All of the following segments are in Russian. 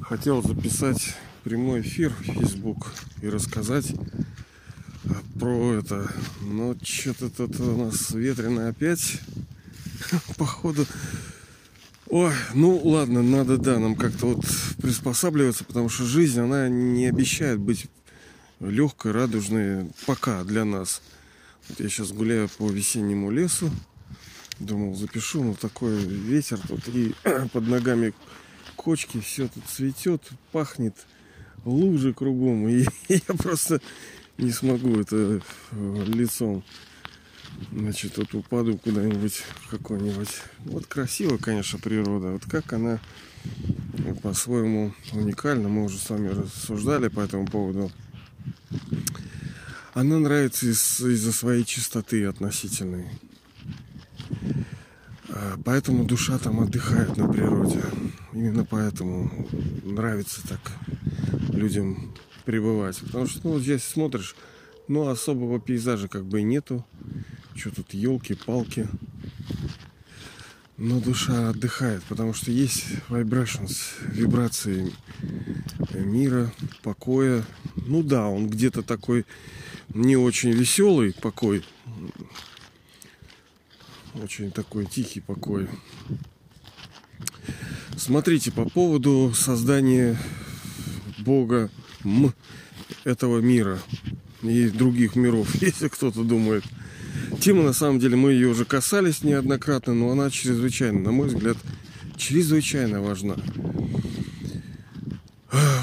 Хотел записать прямой эфир в Facebook и рассказать про это. Но что-то тут у нас ветрено опять. Походу. Ой, ну ладно, надо, да, нам как-то вот приспосабливаться, потому что жизнь, она не обещает быть легкой, радужной пока для нас. Вот я сейчас гуляю по весеннему лесу. Думал, запишу, но такой ветер тут и под ногами кочки, все тут цветет, пахнет, лужи кругом. И я просто не смогу это э, лицом. Значит, вот упаду куда-нибудь какой-нибудь. Вот красиво, конечно, природа. Вот как она по-своему уникальна. Мы уже с вами рассуждали по этому поводу. Она нравится из- из-за своей чистоты относительной. А, Поэтому душа там отдыхает на природе. Именно поэтому нравится так людям пребывать. Потому что, ну, здесь смотришь, ну, особого пейзажа как бы нету. Что тут, елки, палки. Но душа отдыхает, потому что есть vibrations, вибрации мира, покоя. Ну да, он где-то такой не очень веселый покой. Очень такой тихий покой. Смотрите, по поводу создания Бога М этого мира и других миров, если кто-то думает. Тема, на самом деле, мы ее уже касались неоднократно, но она чрезвычайно, на мой взгляд, чрезвычайно важна.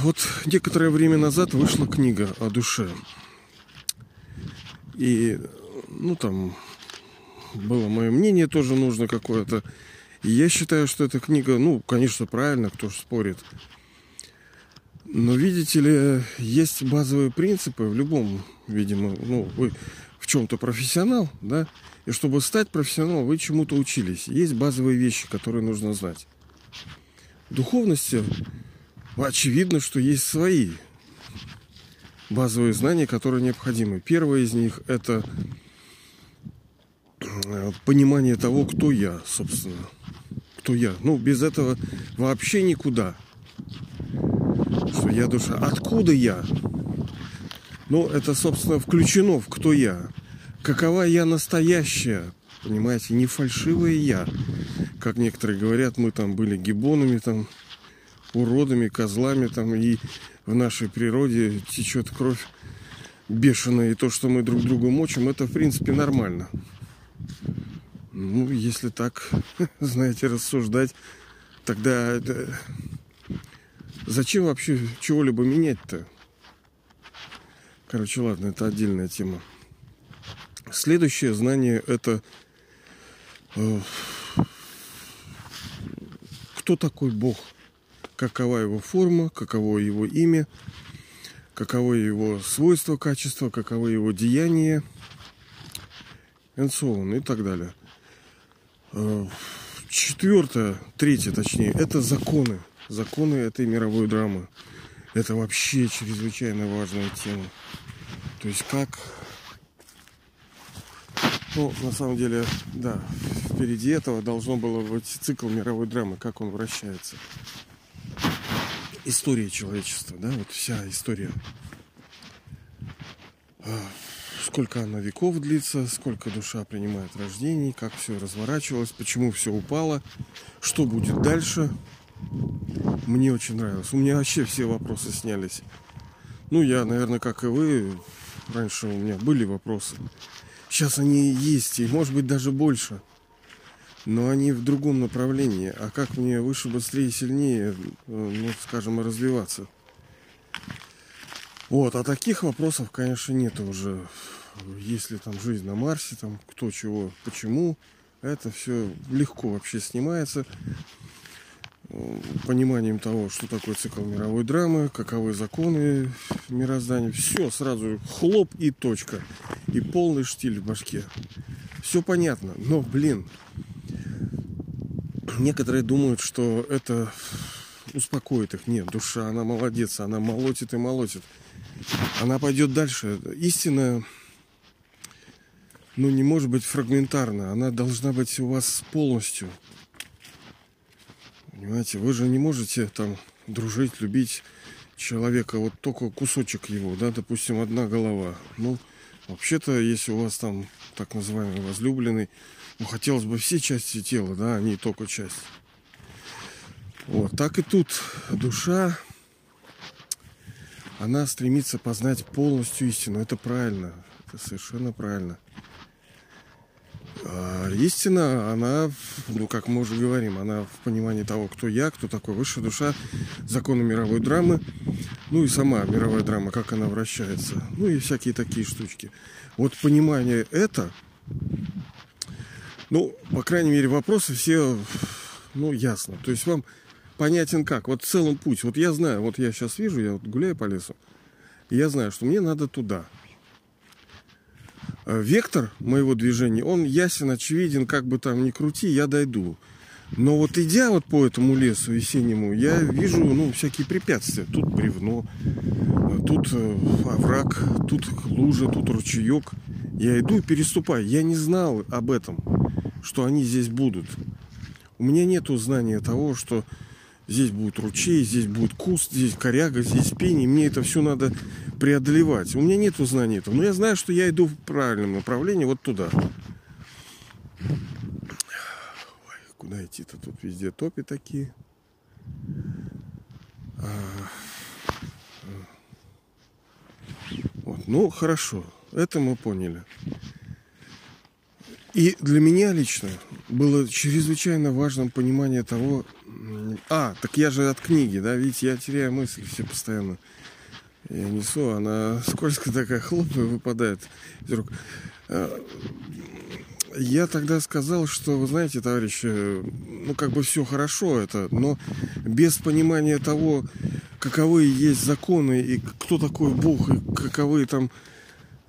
Вот некоторое время назад вышла книга о душе. И, ну, там было мое мнение тоже нужно какое-то. И я считаю, что эта книга, ну, конечно, правильно, кто же спорит. Но, видите ли, есть базовые принципы в любом, видимо, ну, вы в чем-то профессионал, да, и чтобы стать профессионалом, вы чему-то учились. Есть базовые вещи, которые нужно знать. В духовности очевидно, что есть свои базовые знания, которые необходимы. Первое из них – это понимание того, кто я, собственно. Кто я. Ну, без этого вообще никуда. Что я душа. Откуда я? Ну, это, собственно, включено в кто я. Какова я настоящая? Понимаете, не фальшивая я. Как некоторые говорят, мы там были гибонами, там, уродами, козлами, там, и в нашей природе течет кровь бешеная, и то, что мы друг другу мочим, это, в принципе, нормально. Ну, если так, знаете, рассуждать, тогда это... зачем вообще чего-либо менять-то? Короче, ладно, это отдельная тема. Следующее знание это э, кто такой Бог, какова его форма, каково его имя, каково его свойства, качества, каково его деяние, on, и так далее. Э, Четвертое, третье точнее, это законы. Законы этой мировой драмы. Это вообще чрезвычайно важная тема. То есть как... Ну, на самом деле, да, впереди этого должно было быть цикл мировой драмы, как он вращается. История человечества, да, вот вся история. Сколько она веков длится, сколько душа принимает рождений, как все разворачивалось, почему все упало, что будет дальше. Мне очень нравилось. У меня вообще все вопросы снялись. Ну, я, наверное, как и вы, раньше у меня были вопросы. Сейчас они есть, и может быть даже больше. Но они в другом направлении. А как мне выше, быстрее, сильнее, э, ну, скажем, развиваться? Вот, а таких вопросов, конечно, нет уже. Есть ли там жизнь на Марсе, там кто чего, почему. Это все легко вообще снимается пониманием того, что такое цикл мировой драмы, каковы законы мироздания. Все сразу хлоп и точка. И полный штиль в башке. Все понятно. Но, блин, некоторые думают, что это успокоит их. Нет, душа, она молодец, она молотит и молотит. Она пойдет дальше. Истина, ну, не может быть фрагментарна. Она должна быть у вас полностью. Понимаете, вы же не можете там дружить, любить человека, вот только кусочек его, да, допустим, одна голова. Ну, вообще-то, если у вас там так называемый возлюбленный, ну, хотелось бы все части тела, да, а не только часть. Вот, так и тут душа, она стремится познать полностью истину. Это правильно, это совершенно правильно. А истина, она, ну, как мы уже говорим, она в понимании того, кто я, кто такой высшая душа, законы мировой драмы, ну и сама мировая драма, как она вращается, ну и всякие такие штучки. Вот понимание это, ну, по крайней мере, вопросы все, ну, ясно. То есть вам понятен как? Вот целым путь. Вот я знаю, вот я сейчас вижу, я вот гуляю по лесу, и я знаю, что мне надо туда – вектор моего движения, он ясен, очевиден, как бы там ни крути, я дойду. Но вот идя вот по этому лесу весеннему, я вижу, ну, всякие препятствия. Тут бревно, э, тут э, овраг, тут лужа, тут ручеек. Я иду и переступаю. Я не знал об этом, что они здесь будут. У меня нет знания того, что здесь будет ручей, здесь будет куст, здесь коряга, здесь пень, мне это все надо преодолевать. У меня нет знаний этого, но я знаю, что я иду в правильном направлении, вот туда. Ой, куда идти-то? Тут везде топи такие. А, вот, ну, хорошо, это мы поняли. И для меня лично было чрезвычайно важным понимание того, а, так я же от книги, да, видите, я теряю мысли все постоянно. Я несу, она скользкая такая, хлоп, и выпадает из рук. А, я тогда сказал, что, вы знаете, товарищи, ну, как бы все хорошо это, но без понимания того, каковы есть законы, и кто такой Бог, и каковы там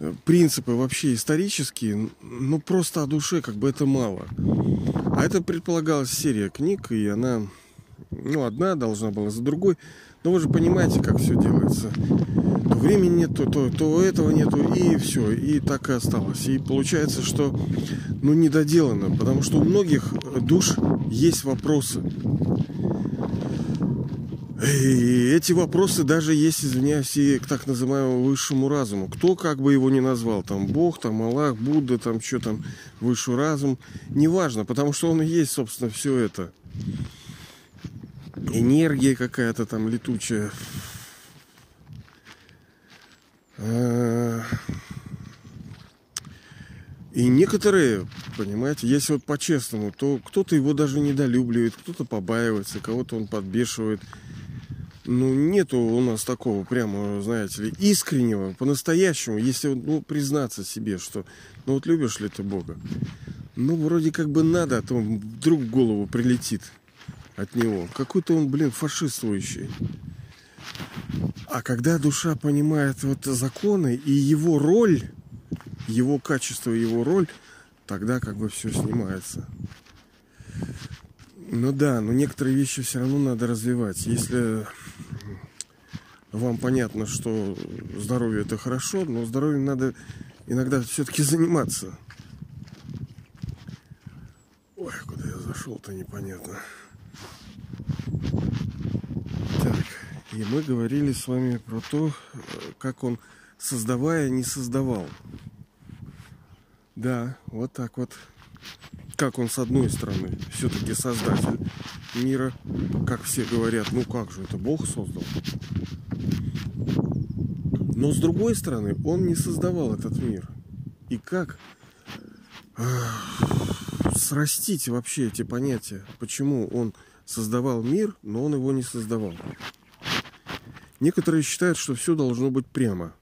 э, принципы вообще исторические, ну, просто о душе как бы это мало. А это предполагалась серия книг, и она ну, одна должна была за другой. Но вы же понимаете, как все делается. То времени нет, то, то, то этого нету, и все, и так и осталось. И получается, что ну, не доделано, потому что у многих душ есть вопросы. И эти вопросы даже есть, извиняюсь, и к так называемому высшему разуму. Кто как бы его ни назвал, там Бог, там Аллах, Будда, там что там, высший разум, неважно, потому что он и есть, собственно, все это энергия какая-то там летучая. А, и некоторые, понимаете, если вот по-честному, то кто-то его даже недолюбливает, кто-то побаивается, кого-то он подбешивает. Ну, нету у нас такого прямо, знаете ли, искреннего, по-настоящему, если ну, признаться себе, что ну вот любишь ли ты Бога? Ну, вроде как бы надо, а то вдруг в голову прилетит от него. Какой-то он, блин, фашистующий. А когда душа понимает вот законы и его роль, его качество, его роль, тогда как бы все снимается. Ну да, но некоторые вещи все равно надо развивать. Если вам понятно, что здоровье это хорошо, но здоровьем надо иногда все-таки заниматься. Ой, куда я зашел-то непонятно. Так, и мы говорили с вами про то, как он, создавая, не создавал. Да, вот так вот. Как он, с одной стороны, все-таки создатель мира, как все говорят, ну как же, это Бог создал. Но с другой стороны, он не создавал этот мир. И как срастить вообще эти понятия? Почему он создавал мир, но он его не создавал. Некоторые считают, что все должно быть прямо.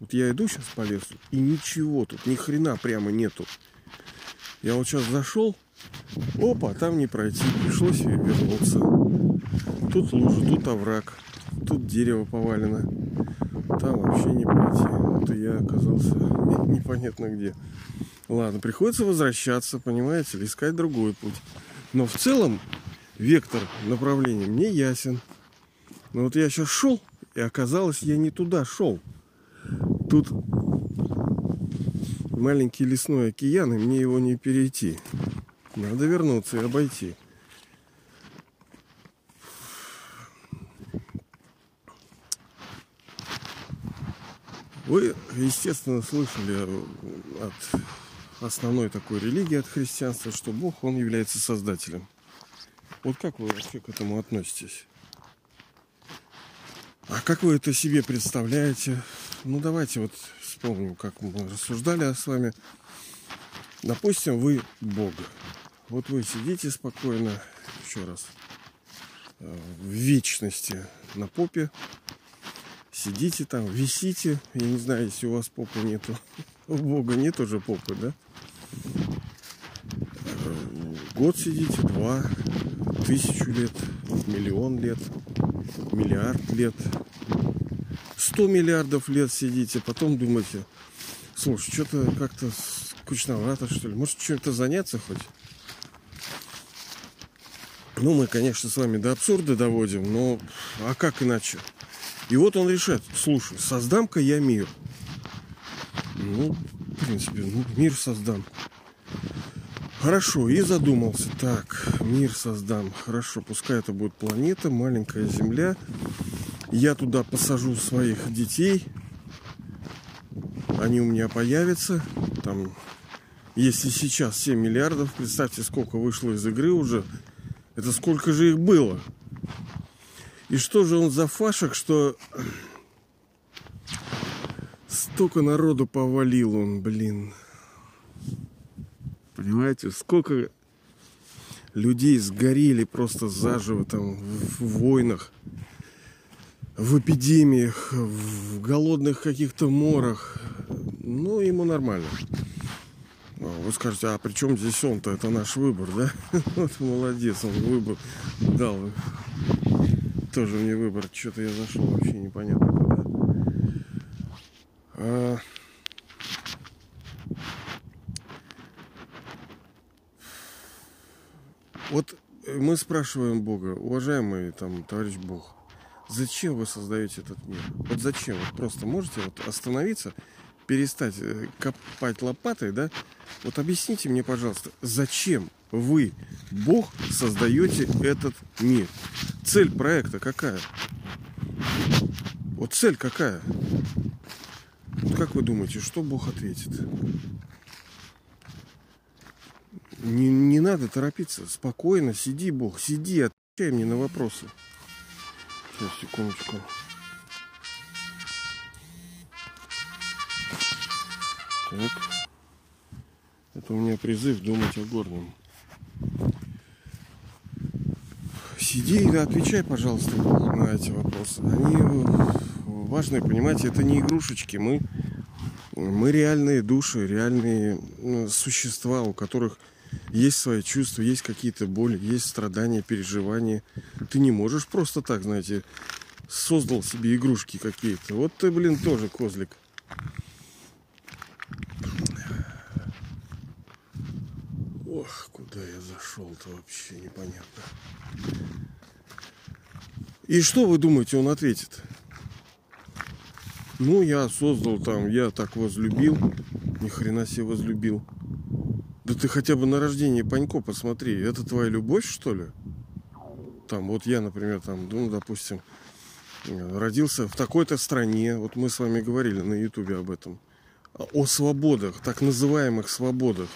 Вот я иду сейчас по лесу, и ничего тут, ни хрена прямо нету. Я вот сейчас зашел, опа, там не пройти, пришлось вернуться. Тут лужа, тут овраг, тут дерево повалено. Там вообще не пройти. Вот и я оказался непонятно где. Ладно, приходится возвращаться, понимаете, искать другой путь. Но в целом вектор направления мне ясен. Но вот я сейчас шел, и оказалось, я не туда шел. Тут маленький лесной океан, и мне его не перейти. Надо вернуться и обойти. Вы, естественно, слышали от основной такой религии, от христианства, что Бог, Он является создателем. Вот как вы вообще к этому относитесь? А как вы это себе представляете? Ну, давайте вот вспомним, как мы рассуждали с вами. Допустим, вы Бог. Вот вы сидите спокойно, еще раз, э, в вечности на попе, сидите там, висите. Я не знаю, если у вас попы нету. У Бога нет уже попы, да? Э, год сидите, два, тысячу лет, миллион лет, миллиард лет, сто миллиардов лет сидите, потом думаете, слушай, что-то как-то скучновато, что ли, может, чем-то заняться хоть? Ну, мы, конечно, с вами до абсурда доводим, но а как иначе? И вот он решает, слушай, создам-ка я мир. Ну, в принципе, ну, мир создам. Хорошо, и задумался. Так, мир создам. Хорошо, пускай это будет планета, маленькая Земля. Я туда посажу своих детей. Они у меня появятся. Там, если сейчас 7 миллиардов, представьте, сколько вышло из игры уже. Это сколько же их было? И что же он за фашек, что столько народу повалил он, блин. Понимаете, сколько людей сгорели просто заживо там в, войнах, в эпидемиях, в голодных каких-то морах. Ну, ему нормально. Вы скажете, а при чем здесь он-то? Это наш выбор, да? Вот молодец, он выбор дал. Тоже мне выбор. Что-то я зашел вообще непонятно куда. А... Вот мы спрашиваем Бога, уважаемый там товарищ Бог, зачем вы создаете этот мир? Вот зачем? Вот просто можете вот остановиться, перестать э, копать лопатой, да? Вот объясните мне, пожалуйста, зачем вы, Бог, создаете этот мир? Цель проекта какая? Вот цель какая? Как вы думаете, что Бог ответит? Не, не надо торопиться. Спокойно, сиди, Бог, сиди, отвечай мне на вопросы. Сейчас, секундочку. Так. Это у меня призыв думать о горном. Сиди и отвечай, пожалуйста, на эти вопросы. Они важные, понимаете, это не игрушечки. Мы, мы реальные души, реальные ну, существа, у которых есть свои чувства, есть какие-то боли, есть страдания, переживания. Ты не можешь просто так, знаете, создал себе игрушки какие-то. Вот ты, блин, тоже козлик. Ох, куда я зашел-то вообще непонятно. И что вы думаете, он ответит? Ну, я создал там, я так возлюбил. Ни хрена себе возлюбил. Да ты хотя бы на рождение Панько посмотри. Это твоя любовь, что ли? Там, вот я, например, там, ну, допустим, родился в такой-то стране. Вот мы с вами говорили на Ютубе об этом. О свободах, так называемых свободах.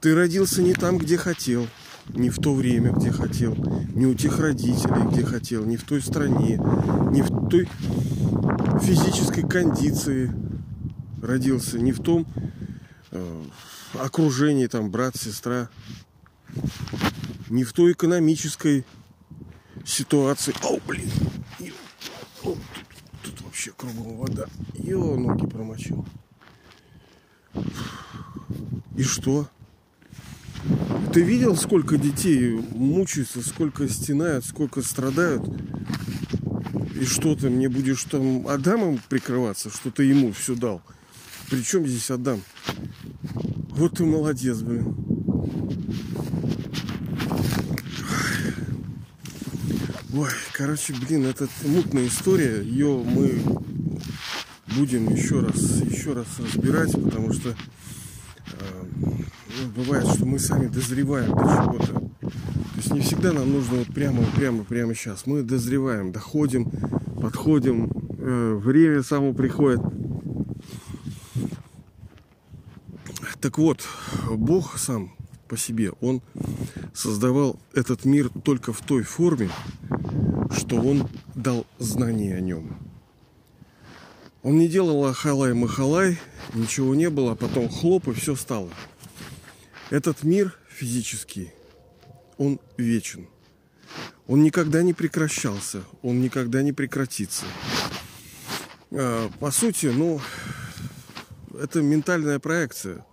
Ты родился не там, где хотел, не в то время, где хотел, не у тех родителей, где хотел, не в той стране, не в той физической кондиции родился, не в том э, окружении, там, брат, сестра, не в той экономической ситуации. О, блин! О, тут, тут вообще кругом вода. Йо, ноги промочил. И что? Ты видел, сколько детей мучаются, сколько стенают, сколько страдают? И что ты мне будешь там Адамом прикрываться, что ты ему все дал? Причем здесь Адам? Вот ты молодец, блин. Ой, короче, блин, это мутная история. Ее мы будем еще раз, еще раз разбирать, потому что э, ну, бывает, что мы сами дозреваем до чего-то. То есть не всегда нам нужно вот прямо, прямо, прямо сейчас. Мы дозреваем, доходим, подходим, э, время само приходит. Так вот, Бог сам по себе, Он создавал этот мир только в той форме, что Он дал знание о нем. Он не делал ахалай-махалай, ничего не было, а потом хлоп и все стало. Этот мир физический, он вечен. Он никогда не прекращался, он никогда не прекратится. А, по сути, ну, это ментальная проекция.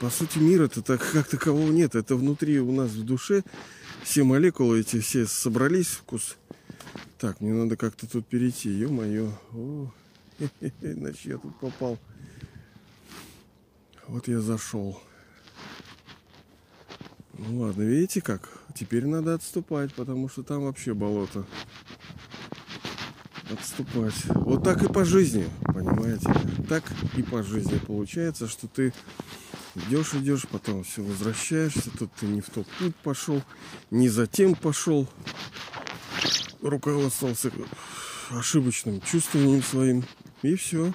По сути, мира это так, как такового нет. Это внутри у нас в душе все молекулы эти все собрались вкус. Так, мне надо как-то тут перейти. Ё-моё. Иначе я тут попал. Вот я зашел. Ну ладно, видите как? Теперь надо отступать, потому что там вообще болото. Отступать. Вот так и по жизни, понимаете? Так и по жизни получается, что ты идешь, идешь, потом все возвращаешься, тут ты не в тот путь пошел, не за тем пошел, руководствовался ошибочным чувствованием своим, и все.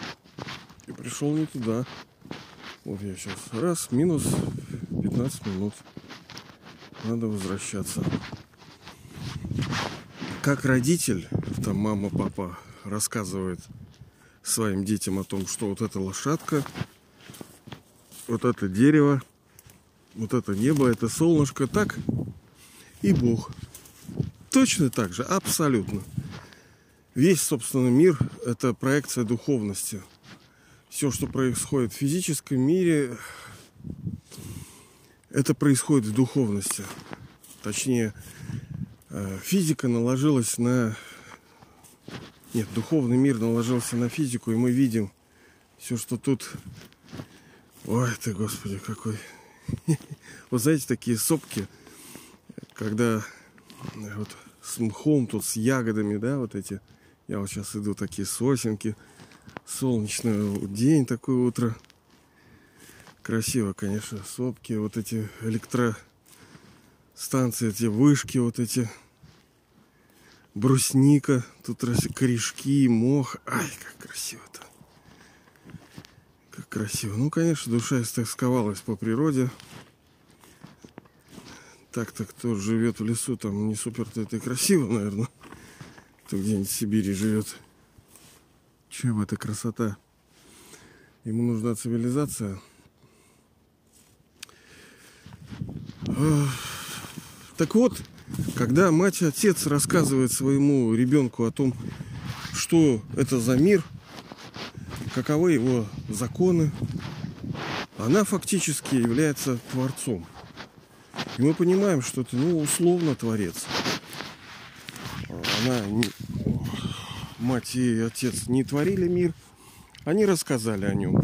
И пришел не туда. Вот я сейчас раз, минус 15 минут. Надо возвращаться. Как родитель, там мама, папа рассказывает своим детям о том, что вот эта лошадка, вот это дерево, вот это небо, это солнышко, так и Бог. Точно так же, абсолютно. Весь, собственно, мир – это проекция духовности. Все, что происходит в физическом мире, это происходит в духовности. Точнее, физика наложилась на... Нет, духовный мир наложился на физику, и мы видим все, что тут... Ой, ты, Господи, какой... Вот знаете, такие сопки, когда вот с мхом тут, с ягодами, да, вот эти. Я вот сейчас иду, такие сосенки. Солнечный день, такое утро. Красиво, конечно, сопки, вот эти электростанции, эти вышки, вот эти брусника, тут корешки, мох. Ай, как красиво-то. Как красиво. Ну, конечно, душа истосковалась по природе. Так-то кто живет в лесу, там не супер-то это и красиво, наверное. Кто где-нибудь в Сибири живет. Чем эта красота? Ему нужна цивилизация. Так вот, когда мать и отец рассказывают своему ребенку о том, что это за мир, каковы его законы, она фактически является творцом. И мы понимаем, что это, ну, условно творец. Она, мать и отец не творили мир, они рассказали о нем.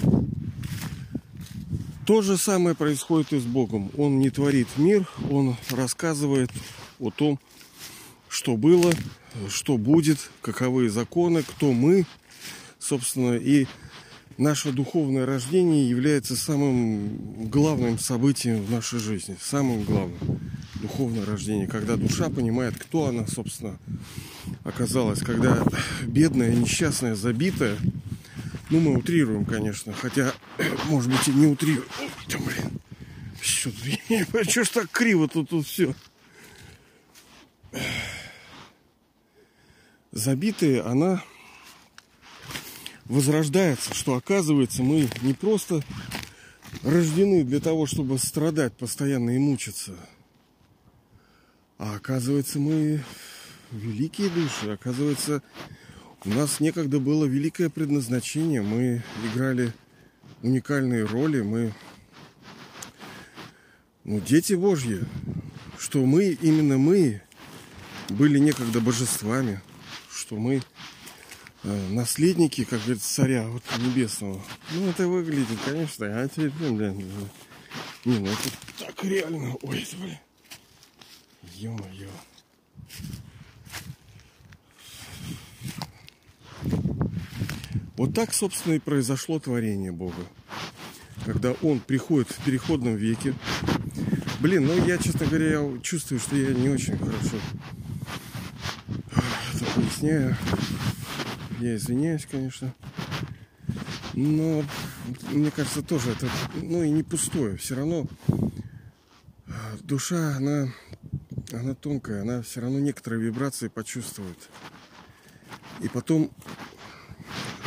То же самое происходит и с Богом. Он не творит мир, он рассказывает о том, что было, что будет, каковы законы, кто мы, собственно, и наше духовное рождение является самым главным событием в нашей жизни, самым главным духовное рождение, когда душа понимает, кто она, собственно, оказалась, когда бедная, несчастная, забитая, ну, мы утрируем, конечно. Хотя, может быть, и не утрируем. Ой, блин. Что, что ж так криво тут, тут все? Забитые, она возрождается, что оказывается мы не просто рождены для того, чтобы страдать постоянно и мучиться, а оказывается мы великие души, оказывается у нас некогда было великое предназначение. Мы играли уникальные роли. Мы ну, дети Божьи. Что мы, именно мы, были некогда божествами. Что мы э, наследники, как говорится, царя вот, небесного. Ну, это выглядит, конечно, а теперь, ну, блин, не, ну это так реально. Ой, это, блин. Ё-моё. Вот так, собственно, и произошло творение Бога. Когда Он приходит в переходном веке. Блин, ну я, честно говоря, я чувствую, что я не очень хорошо это поясняю. Я извиняюсь, конечно. Но мне кажется, тоже это, ну и не пустое. Все равно а, душа, она, она тонкая, она все равно некоторые вибрации почувствует. И потом,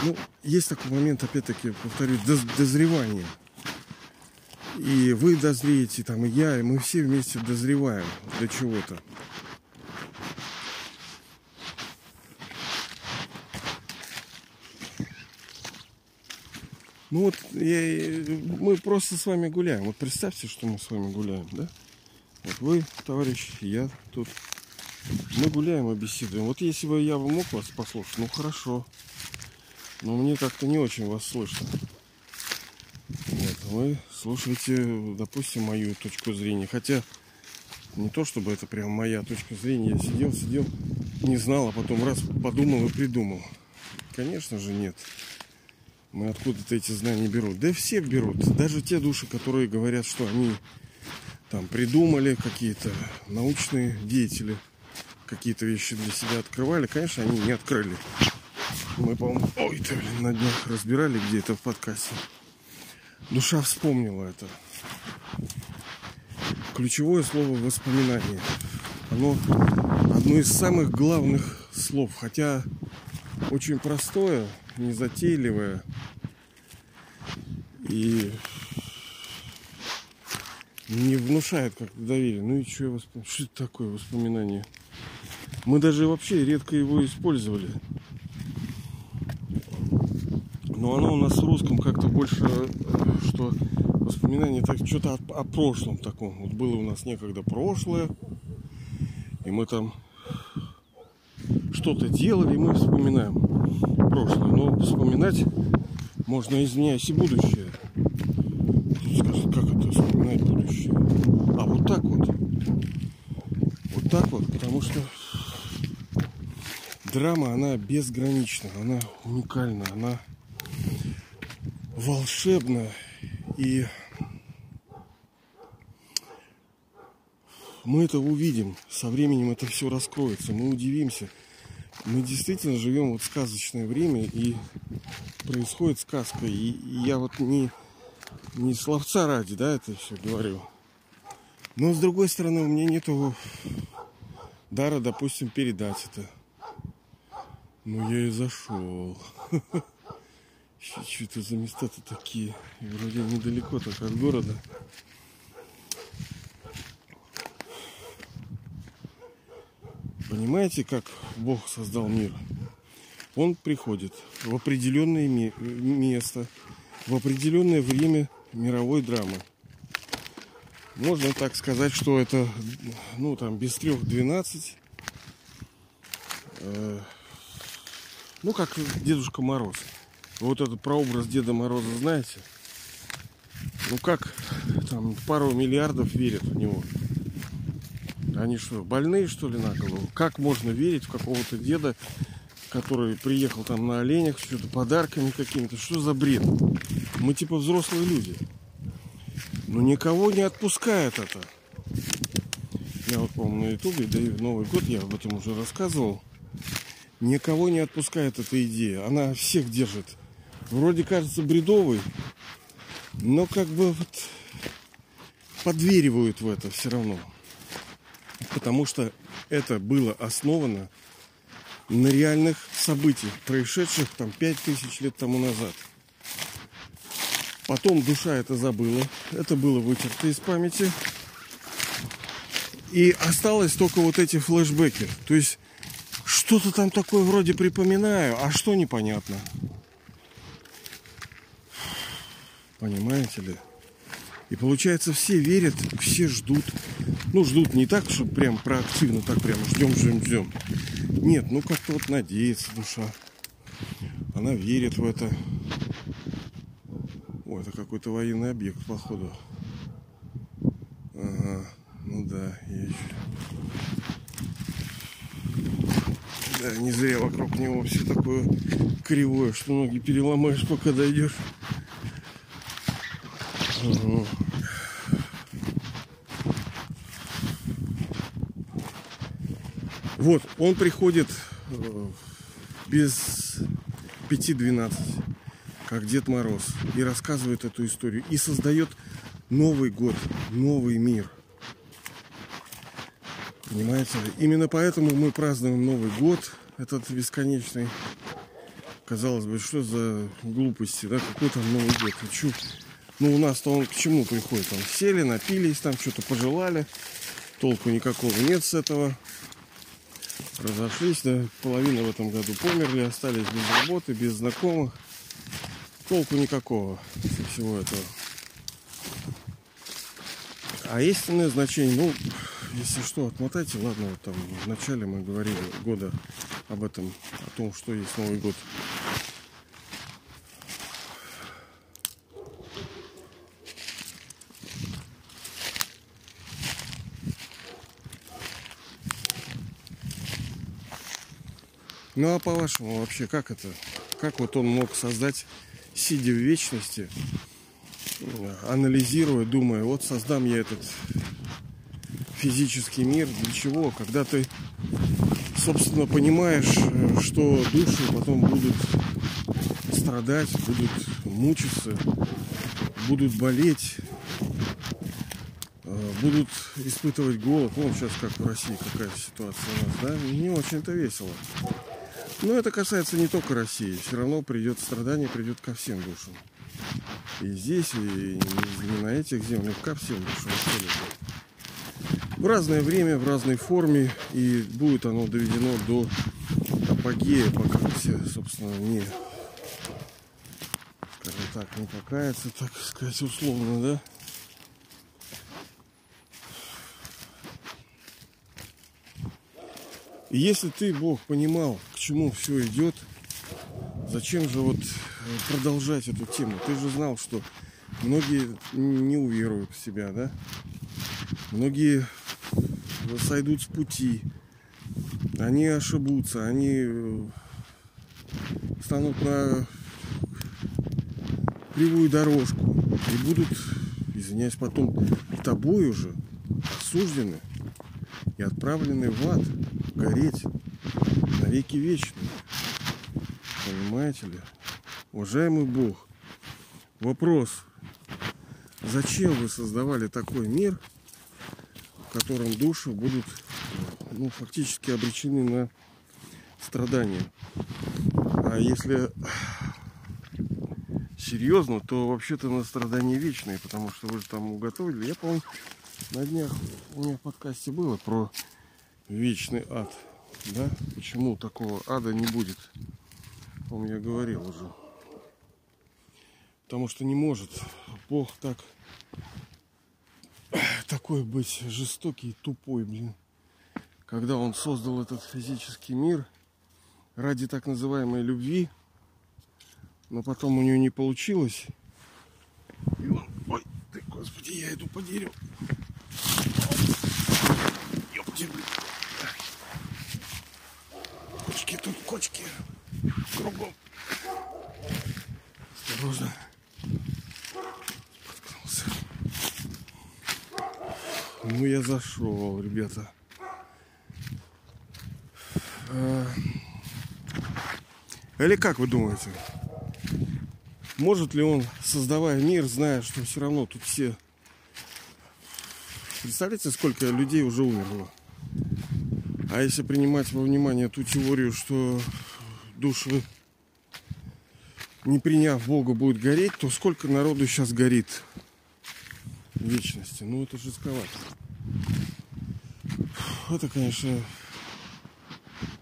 ну, есть такой момент, опять-таки, повторюсь, дозревание. И вы дозреете, там, и я, и мы все вместе дозреваем до чего-то. Ну вот я, мы просто с вами гуляем. Вот представьте, что мы с вами гуляем, да? Вот вы, товарищ, я тут. Мы гуляем и беседуем. Вот если бы я бы мог вас послушать, ну хорошо. Но мне как-то не очень вас слышно. Вот, вы слушаете, допустим, мою точку зрения. Хотя не то, чтобы это прям моя точка зрения. Я сидел, сидел, не знал, а потом раз подумал и придумал. Конечно же нет. Мы откуда-то эти знания берут. Да все берут. Даже те души, которые говорят, что они там придумали какие-то научные деятели, какие-то вещи для себя открывали, конечно, они не открыли. Мы, по-моему, ой, ты, блин, на днях разбирали где-то в подкасте. Душа вспомнила это. Ключевое слово воспоминание. Оно одно из самых главных слов, хотя очень простое, незатейливое и не внушает как-то доверие. Ну и что, восп... что это такое воспоминание? Мы даже вообще редко его использовали. Но оно у нас в русском как-то больше, что воспоминание так что-то о, о прошлом таком. Вот было у нас некогда прошлое, и мы там что-то делали, и мы вспоминаем прошлое. Но вспоминать можно, извиняюсь, и будущее. Скажет, как это вспоминать будущее? А вот так вот. Вот так вот, потому что драма, она безгранична, она уникальна, она волшебна. И мы это увидим. Со временем это все раскроется. Мы удивимся. Мы действительно живем вот в сказочное время и происходит сказка. И, я вот не, не словца ради, да, это все говорю. Но с другой стороны, у меня нету дара, допустим, передать это. Ну я и зашел. Что это за места-то такие? Вроде недалеко так от города. Понимаете, как Бог создал мир? Он приходит в определенное место, в определенное время мировой драмы. Можно так сказать, что это, ну, там, без трех двенадцать. Э, ну, как Дедушка Мороз. Вот этот прообраз Деда Мороза, знаете? Ну, как там пару миллиардов верят в него. Они что, больные, что ли, на голову? Как можно верить в какого-то деда, который приехал там на оленях, что-то подарками какими-то. Что за бред? Мы типа взрослые люди. Но никого не отпускает это. Я вот, по-моему, на ютубе, да и в Новый год я об этом уже рассказывал. Никого не отпускает эта идея. Она всех держит. Вроде кажется бредовой, но как бы вот подверивают в это все равно. Потому что это было основано на реальных событиях, происшедших там 5000 лет тому назад. Потом душа это забыла, это было вытерто из памяти. И осталось только вот эти флешбеки. То есть что-то там такое вроде припоминаю, а что непонятно. Понимаете ли? И получается, все верят, все ждут. Ну, ждут не так, чтобы прям проактивно, так прямо ждем, ждем, ждем. Нет, ну как-то вот надеется душа. Она верит в это. О, это какой-то военный объект, походу. Ага, ну да, я еще... Да, не зря вокруг него все такое кривое, что ноги переломаешь, пока дойдешь. Вот, он приходит э, без 5-12, как Дед Мороз, и рассказывает эту историю, и создает Новый год, новый мир. Понимаете? Именно поэтому мы празднуем Новый год, этот бесконечный. Казалось бы, что за глупости, да, какой там Новый год, и Ну, у нас-то он к чему приходит? Там сели, напились, там что-то пожелали. Толку никакого нет с этого. Разошлись, да, половина в этом году померли, остались без работы, без знакомых. Толку никакого со всего этого. А истинное значение, ну, если что, отмотайте, ладно, вот там в начале мы говорили года об этом, о том, что есть Новый год. Ну а по-вашему вообще как это? Как вот он мог создать, сидя в вечности, анализируя, думая, вот создам я этот физический мир, для чего? Когда ты, собственно, понимаешь, что души потом будут страдать, будут мучиться, будут болеть, будут испытывать голод. Ну, сейчас как в России какая ситуация у нас, да? Не очень-то весело. Но это касается не только России. Все равно придет страдание, придет ко всем душам. И здесь, и не на этих землях, ко всем душам В разное время, в разной форме. И будет оно доведено до апогея, пока все, собственно, не скажем так, не покаяться, так сказать, условно, да? И если ты, Бог, понимал, к чему все идет, зачем же вот э, продолжать эту тему? Ты же знал, что многие не уверуют в себя, да? Многие сойдут с пути, они ошибутся, они э, станут на кривую дорожку и будут, извиняюсь, потом тобой уже осуждены и отправлены в ад гореть на веки вечные. Понимаете ли? Уважаемый Бог, вопрос, зачем вы создавали такой мир, в котором души будут ну, фактически обречены на страдания? А если серьезно, то вообще-то на страдания вечные, потому что вы же там уготовили. Я помню, на днях у меня в подкасте было про вечный ад. Да? Почему такого ада не будет? Он я говорил уже. Потому что не может Бог так такой быть жестокий, тупой, блин. Когда он создал этот физический мир ради так называемой любви, но потом у нее не получилось. И он, ой, ты, господи, я иду по дереву. Ёпти, блин. Кочки. Кругом. Осторожно. Споткнулся. Ну, я зашел, ребята. А, или как вы думаете? Может ли он, создавая мир, зная, что все равно тут все... Представляете, сколько людей уже умерло? А если принимать во внимание ту теорию, что души, не приняв Бога, будут гореть, то сколько народу сейчас горит в вечности? Ну, это жестковато. Это, конечно,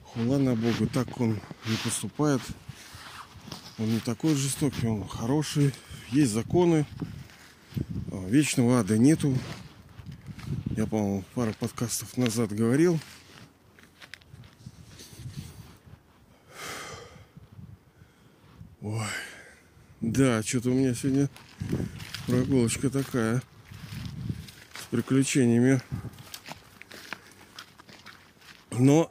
хула на Бога. Так он не поступает. Он не такой жестокий, он хороший. Есть законы. А, вечного ада нету. Я, по-моему, пару подкастов назад говорил. Ой. Да, что-то у меня сегодня прогулочка такая. С приключениями. Но,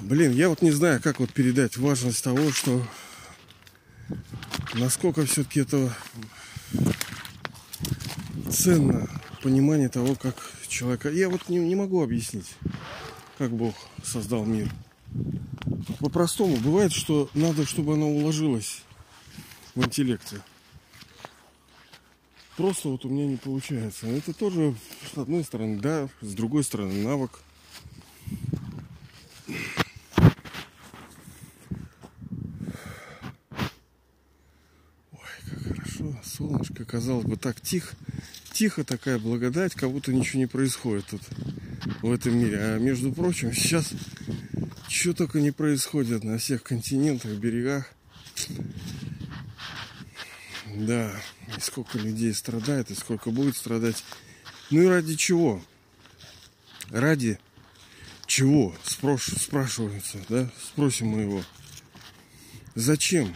блин, я вот не знаю, как вот передать важность того, что насколько все-таки это ценно понимание того, как человека. Я вот не, не могу объяснить, как Бог создал мир. По-простому бывает, что надо, чтобы она уложилась в интеллекте. Просто вот у меня не получается. Это тоже, с одной стороны, да, с другой стороны, навык. солнышко, казалось бы, так тихо, тихо такая благодать, как будто ничего не происходит тут в этом мире. А между прочим, сейчас что только не происходит на всех континентах, берегах. Да, и сколько людей страдает, и сколько будет страдать. Ну и ради чего? Ради чего? Спрош... Спрашивается, да? Спросим мы его. Зачем?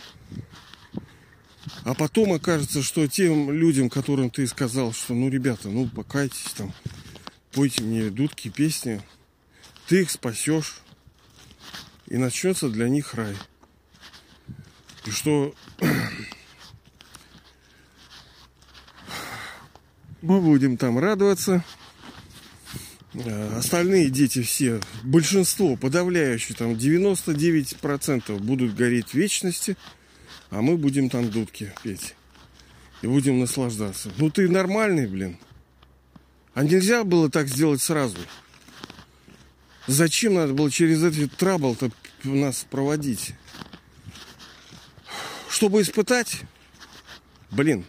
А потом окажется, что тем людям, которым ты сказал, что ну, ребята, ну, покайтесь там, пойте мне дудки, песни, ты их спасешь, и начнется для них рай. И что мы будем там радоваться, а остальные дети все, большинство, подавляющее, там 99% будут гореть в вечности – а мы будем там дудки петь. И будем наслаждаться. Ну ты нормальный, блин. А нельзя было так сделать сразу? Зачем надо было через этот трабл-то нас проводить? Чтобы испытать? Блин,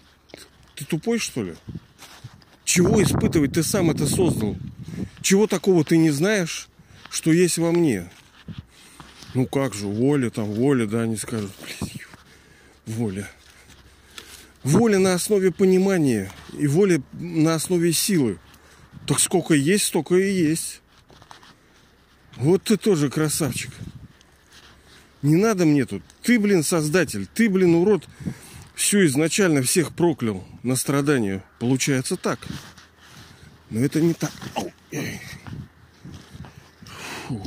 ты тупой, что ли? Чего испытывать? Ты сам это создал. Чего такого ты не знаешь, что есть во мне? Ну как же, воля там, воля, да, они скажут. Блин, воля. Воля на основе понимания и воля на основе силы. Так сколько есть, столько и есть. Вот ты тоже красавчик. Не надо мне тут. Ты, блин, создатель. Ты, блин, урод. Все изначально всех проклял на страдания. Получается так. Но это не так. Фу.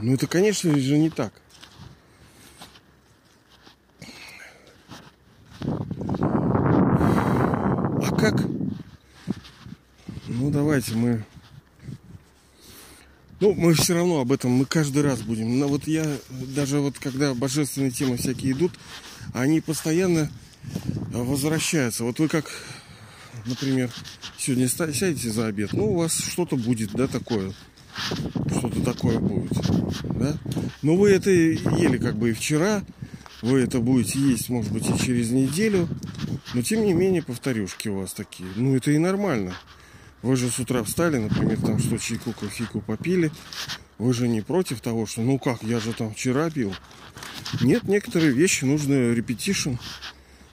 Ну это, конечно же, не так. как? Ну, давайте мы... Ну, мы все равно об этом, мы каждый раз будем. Но вот я, даже вот когда божественные темы всякие идут, они постоянно возвращаются. Вот вы как, например, сегодня сядете за обед, ну, у вас что-то будет, да, такое. Что-то такое будет, да. Но вы это ели как бы и вчера, вы это будете есть, может быть, и через неделю. Но тем не менее, повторюшки у вас такие. Ну, это и нормально. Вы же с утра встали, например, там что чайку, кофейку попили. Вы же не против того, что ну как, я же там вчера пил. Нет, некоторые вещи нужно репетишн.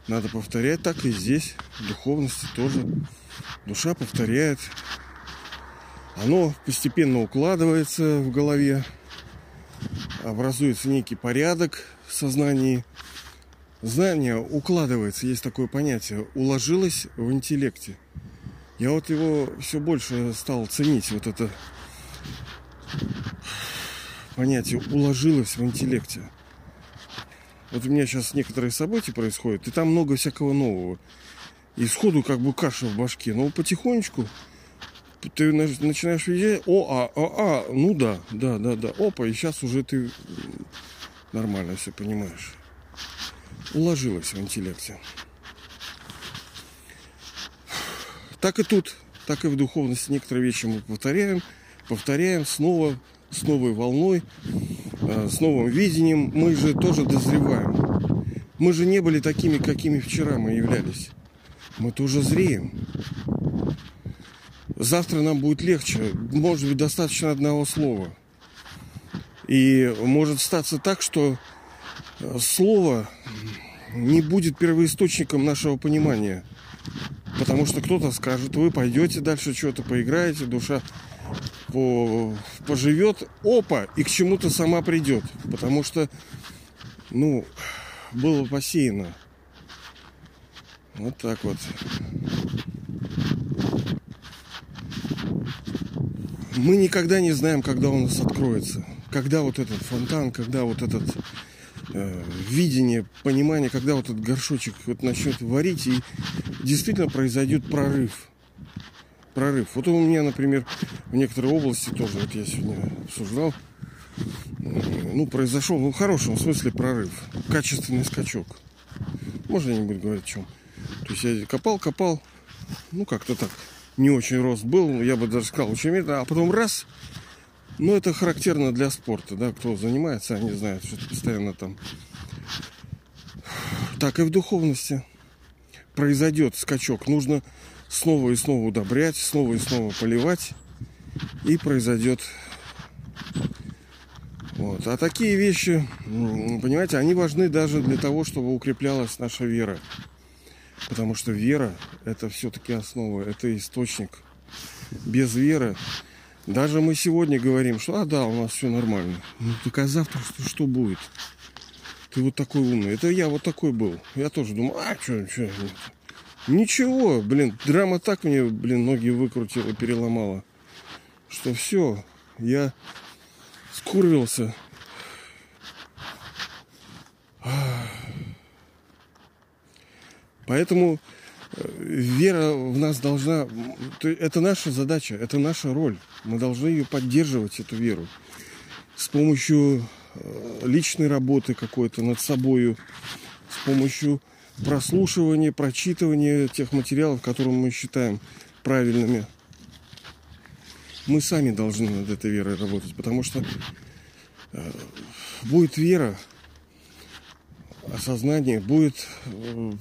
Надо повторять так и здесь. В духовности тоже. Душа повторяет. Оно постепенно укладывается в голове. Образуется некий порядок в сознании знание укладывается, есть такое понятие, уложилось в интеллекте. Я вот его все больше стал ценить, вот это понятие уложилось в интеллекте. Вот у меня сейчас некоторые события происходят, и там много всякого нового. И сходу как бы каша в башке. Но потихонечку ты начинаешь видеть, о, а, а, а, ну да, да, да, да, опа, и сейчас уже ты нормально все понимаешь уложилось в интеллекте. Так и тут, так и в духовности некоторые вещи мы повторяем, повторяем снова, с новой волной, э, с новым видением. Мы же тоже дозреваем. Мы же не были такими, какими вчера мы являлись. Мы тоже зреем. Завтра нам будет легче. Может быть, достаточно одного слова. И может статься так, что слово не будет первоисточником нашего понимания. Потому что кто-то скажет, вы пойдете дальше что-то, поиграете, душа по, поживет, опа, и к чему-то сама придет. Потому что, ну, было посеяно. Вот так вот. Мы никогда не знаем, когда у нас откроется. Когда вот этот фонтан, когда вот этот э, видение, понимание, когда вот этот горшочек вот начнет варить, и действительно произойдет прорыв. прорыв. Вот у меня, например, в некоторой области тоже, вот я сегодня обсуждал, ну, произошел, ну, в хорошем смысле прорыв. Качественный скачок. Можно я не буду говорить о чем. То есть я копал, копал, ну, как-то так, не очень рост был, я бы даже сказал, очень медленно, а потом раз, ну, это характерно для спорта, да, кто занимается, они знают, что постоянно там. Так и в духовности произойдет скачок. Нужно снова и снова удобрять, снова и снова поливать, и произойдет вот. А такие вещи, понимаете, они важны даже для того, чтобы укреплялась наша вера. Потому что вера – это все-таки основа, это источник. Без веры, даже мы сегодня говорим, что а да, у нас все нормально. Ну так а завтра что, что будет? Ты вот такой умный. Это я вот такой был. Я тоже думал, а что, что? Ничего, блин, драма так мне, блин, ноги выкрутила, переломала, что все, я скурвился. Поэтому э, вера в нас должна... Это наша задача, это наша роль. Мы должны ее поддерживать, эту веру. С помощью личной работы какой-то над собой, с помощью прослушивания, прочитывания тех материалов, которые мы считаем правильными мы сами должны над этой верой работать, потому что э, будет вера, осознание, будет э,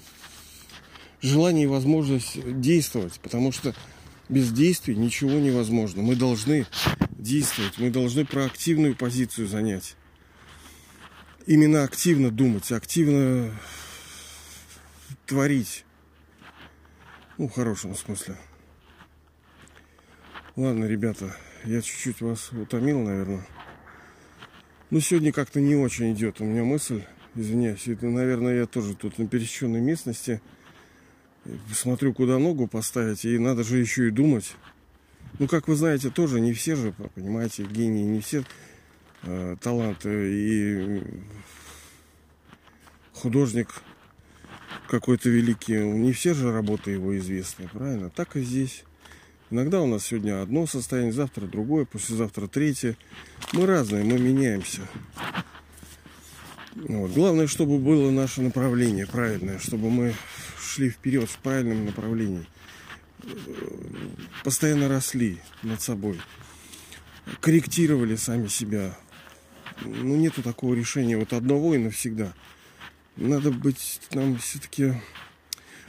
желание и возможность действовать, потому что без действий ничего невозможно. Мы должны действовать, мы должны проактивную позицию занять. Именно активно думать, активно творить. Ну, в хорошем смысле. Ладно, ребята, я чуть-чуть вас утомил, наверное. Ну, сегодня как-то не очень идет у меня мысль. Извиняюсь, это, наверное, я тоже тут на пересеченной местности. Смотрю, куда ногу поставить, и надо же еще и думать. Ну, как вы знаете, тоже не все же, понимаете, гении, не все э, таланты. И художник какой-то великий, не все же работы его известны, правильно? Так и здесь. Иногда у нас сегодня одно состояние, завтра другое, послезавтра третье. Мы разные, мы меняемся. Вот. Главное, чтобы было наше направление правильное, чтобы мы шли вперед в правильном направлении. Постоянно росли над собой. Корректировали сами себя. Ну, нету такого решения вот одного и навсегда. Надо быть нам все-таки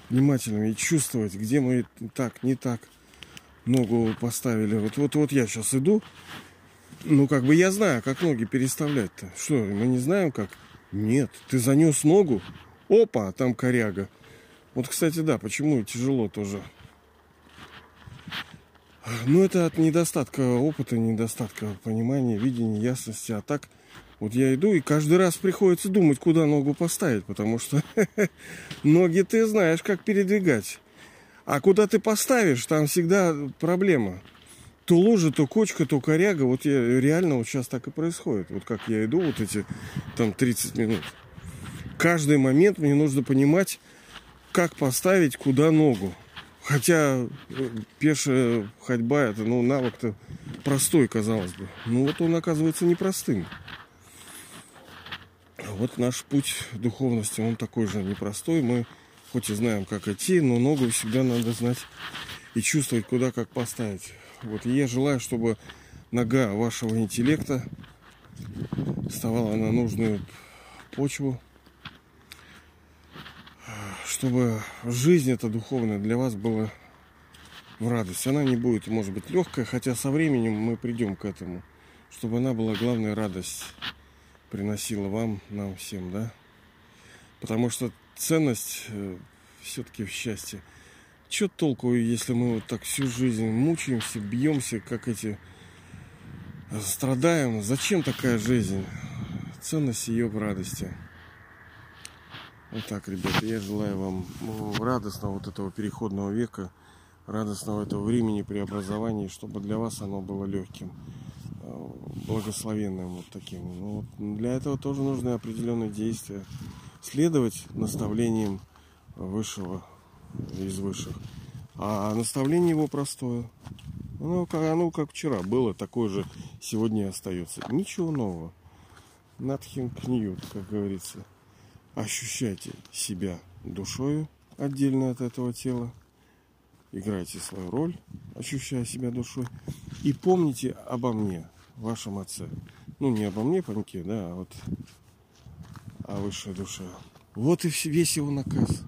внимательными и чувствовать, где мы так, не так – ногу поставили. Вот, вот, вот я сейчас иду. Ну, как бы я знаю, как ноги переставлять-то. Что, мы не знаем как? Нет, ты занес ногу. Опа, там коряга. Вот, кстати, да, почему тяжело тоже. Ну, это от недостатка опыта, недостатка понимания, видения, ясности. А так, вот я иду, и каждый раз приходится думать, куда ногу поставить, потому что ноги ты знаешь, как передвигать. А куда ты поставишь, там всегда проблема. То лужа, то кочка, то коряга. Вот я, реально вот сейчас так и происходит. Вот как я иду вот эти там 30 минут. Каждый момент мне нужно понимать, как поставить куда ногу. Хотя э, пешая ходьба это, ну, навык-то простой, казалось бы. Ну вот он оказывается непростым. Вот наш путь духовности, он такой же непростой. Мы хоть и знаем, как идти, но ногу всегда надо знать и чувствовать, куда как поставить. Вот и я желаю, чтобы нога вашего интеллекта вставала на нужную почву, чтобы жизнь эта духовная для вас была в радость. Она не будет, может быть, легкая, хотя со временем мы придем к этому, чтобы она была главная радость приносила вам, нам всем, да? Потому что ценность э, все-таки в счастье. Че толку, если мы вот так всю жизнь мучаемся, бьемся, как эти э, страдаем? Зачем такая жизнь? Ценность ее в радости. Вот так, ребята, я желаю вам ну, радостного вот этого переходного века, радостного этого времени преобразования, чтобы для вас оно было легким, э, благословенным вот таким. Ну, вот для этого тоже нужны определенные действия следовать наставлениям высшего из высших. А наставление его простое. Оно, оно как вчера было, такое же сегодня и остается. Ничего нового. Nothing new, как говорится. Ощущайте себя душою отдельно от этого тела. Играйте свою роль, ощущая себя душой. И помните обо мне, вашем отце. Ну, не обо мне, паньке, да, а вот о высшей душе. Вот и весь его наказ.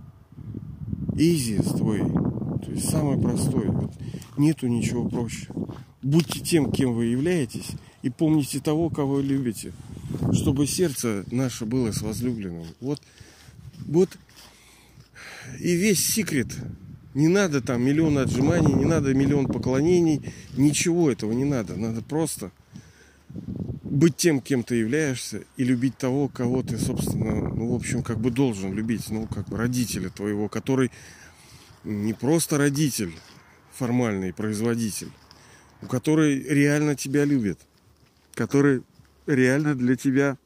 Изи твой. То есть самый простой. Вот нету ничего проще. Будьте тем, кем вы являетесь, и помните того, кого вы любите. Чтобы сердце наше было с возлюбленным. Вот, вот и весь секрет. Не надо там миллион отжиманий, не надо миллион поклонений. Ничего этого не надо. Надо просто быть тем, кем ты являешься, и любить того, кого ты, собственно, ну, в общем, как бы должен любить, ну, как бы родителя твоего, который не просто родитель, формальный производитель, у которой реально тебя любит, который реально для тебя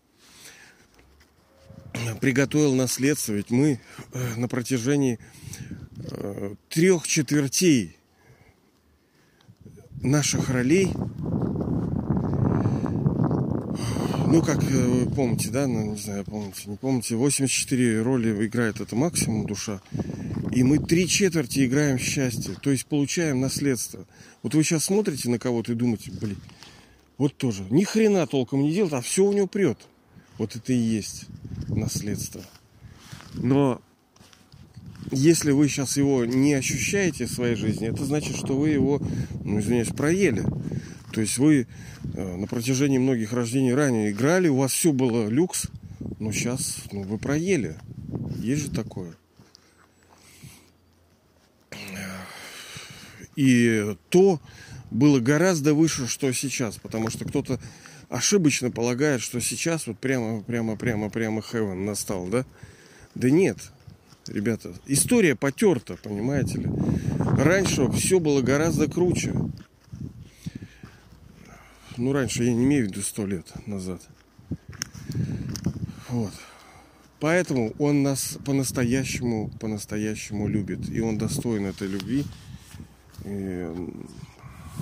приготовил наследство. Ведь мы э, на протяжении трех четвертей наших ролей ну, как э, помните, да, ну, не знаю, помните, не помните, 84 роли играет это максимум душа. И мы три четверти играем счастье, то есть получаем наследство. Вот вы сейчас смотрите на кого-то и думаете, блин, вот тоже, ни хрена толком не делает, а все у него прет. Вот это и есть наследство. Но если вы сейчас его не ощущаете в своей жизни, это значит, что вы его, ну, извиняюсь, проели. То есть вы э, на протяжении многих рождений ранее играли, у вас все было люкс, но сейчас ну, вы проели. Есть же такое. И то было гораздо выше, что сейчас, потому что кто-то ошибочно полагает, что сейчас вот прямо, прямо, прямо, прямо heaven настал, да? Да нет, ребята, история потерта, понимаете ли. Раньше все было гораздо круче. Ну, раньше я не имею в виду сто лет назад. Вот. Поэтому он нас по-настоящему, по-настоящему любит. И он достоин этой любви. И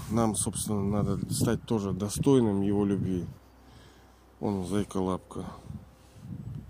нам, собственно, надо стать тоже достойным его любви. Он зайка лапка.